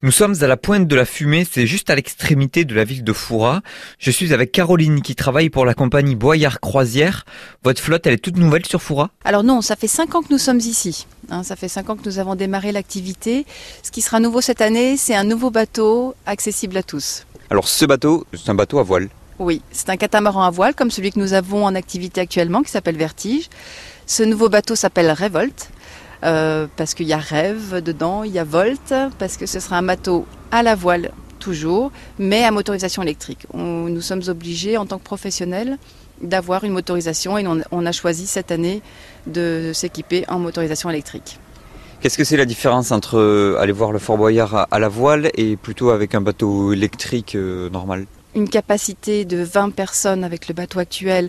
Nous sommes à la pointe de la fumée, c'est juste à l'extrémité de la ville de Foura. Je suis avec Caroline qui travaille pour la compagnie Boyard Croisière. Votre flotte, elle est toute nouvelle sur Foura? Alors non, ça fait cinq ans que nous sommes ici. Hein, ça fait cinq ans que nous avons démarré l'activité. Ce qui sera nouveau cette année, c'est un nouveau bateau accessible à tous. Alors ce bateau, c'est un bateau à voile. Oui, c'est un catamaran à voile comme celui que nous avons en activité actuellement qui s'appelle Vertige. Ce nouveau bateau s'appelle Revolt. Euh, parce qu'il y a rêve dedans, il y a Volt, parce que ce sera un bateau à la voile toujours, mais à motorisation électrique. nous sommes obligés en tant que professionnels d'avoir une motorisation et on, a choisi cette année de s'équiper en motorisation électrique. Qu'est-ce que c'est la différence entre euh, aller voir le Fort Boyard à la voile et plutôt avec un bateau électrique euh, normal? Une capacité de 20 personnes avec le bateau actuel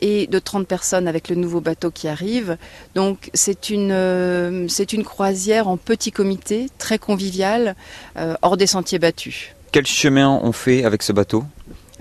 et de 30 personnes avec le nouveau bateau qui arrive. Donc c'est une, euh, c'est une croisière en petit comité, très conviviale, euh, hors des sentiers battus. Quel chemin on fait avec ce bateau?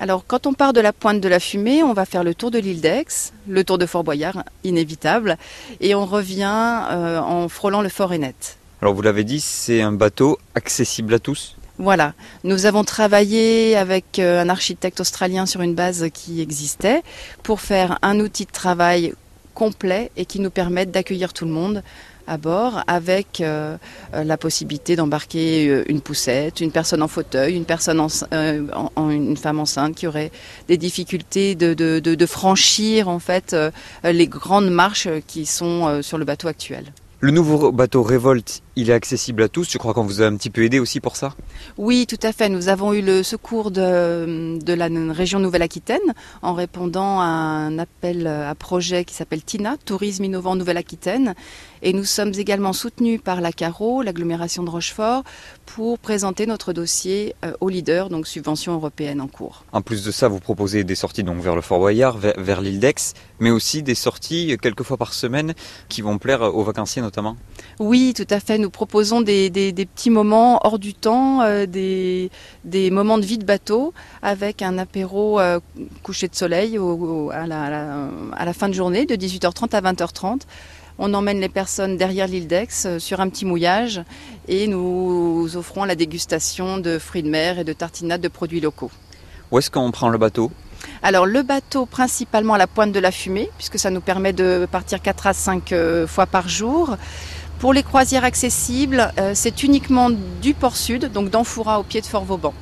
Alors, quand on part de la pointe de la fumée, on va faire le tour de l'île d'Aix, le tour de Fort Boyard, inévitable, et on revient euh, en frôlant le Fort Ennet. Alors, vous l'avez dit, c'est un bateau accessible à tous? Voilà, nous avons travaillé avec euh, un architecte australien sur une base qui existait pour faire un outil de travail complet et qui nous permette d'accueillir tout le monde à bord avec euh, euh, la possibilité d'embarquer une poussette, une personne en fauteuil, une personne en, une femme enceinte qui aurait des difficultés de, de franchir en fait les grandes marches qui sont sur le bateau actuel. Le nouveau bateau Révolte, il est accessible à tous. Je crois qu'on vous a un petit peu aidé aussi pour ça? Oui, tout à fait. Nous avons eu le secours de, de la région Nouvelle-Aquitaine en répondant à un appel à projet qui s'appelle TINA, Tourisme innovant Nouvelle-Aquitaine. Et nous sommes également soutenus par la CARO, l'agglomération de Rochefort, pour présenter notre dossier euh, au leader, donc subvention européenne en cours. En plus de ça, vous proposez des sorties donc vers le Fort Boyard, vers, l'île d'Aix, mais aussi des sorties quelques fois par semaine qui vont plaire aux vacanciers notamment? Oui, tout à fait. Nous proposons des, petits moments hors du temps, euh, des, moments de vie de bateau avec un apéro euh, coucher de soleil à, la, fin de journée de 18h30 à 20h30. On emmène les personnes derrière l'île d'Aix euh, sur un petit mouillage et nous offrons la dégustation de fruits de mer et de tartinades de produits locaux. Où est-ce qu'on prend le bateau? Alors le bateau principalement à la pointe de la fumée, puisque ça nous permet de partir 4 à 5 fois par jour. Pour les croisières accessibles, euh, c'est uniquement du port sud, donc d'Enfoura au pied de Fort Vauban.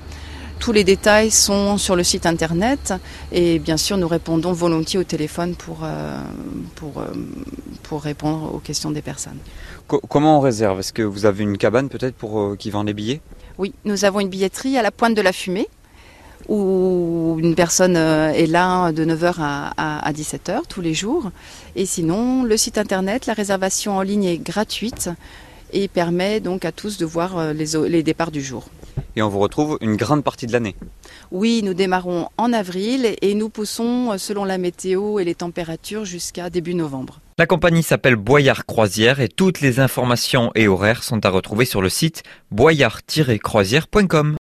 Tous les détails sont sur le site internet et bien sûr nous répondons volontiers au téléphone pour, euh, pour, euh, pour répondre aux questions des personnes. comment on réserve? Est-ce que vous avez une cabane peut-être pour qui vend les billets? Oui, nous avons une billetterie à la pointe de la fumée où une personne euh, est là de 9h à, 17h tous les jours. Et sinon, le site internet, la réservation en ligne est gratuite et permet donc à tous de voir euh, les, les départs du jour. Et on vous retrouve une grande partie de l'année Oui, nous démarrons en avril et nous poussons euh, selon la météo et les températures jusqu'à début novembre. La compagnie s'appelle Boyard Croisière et toutes les informations et horaires sont à retrouver sur le site boyard-croisière.com.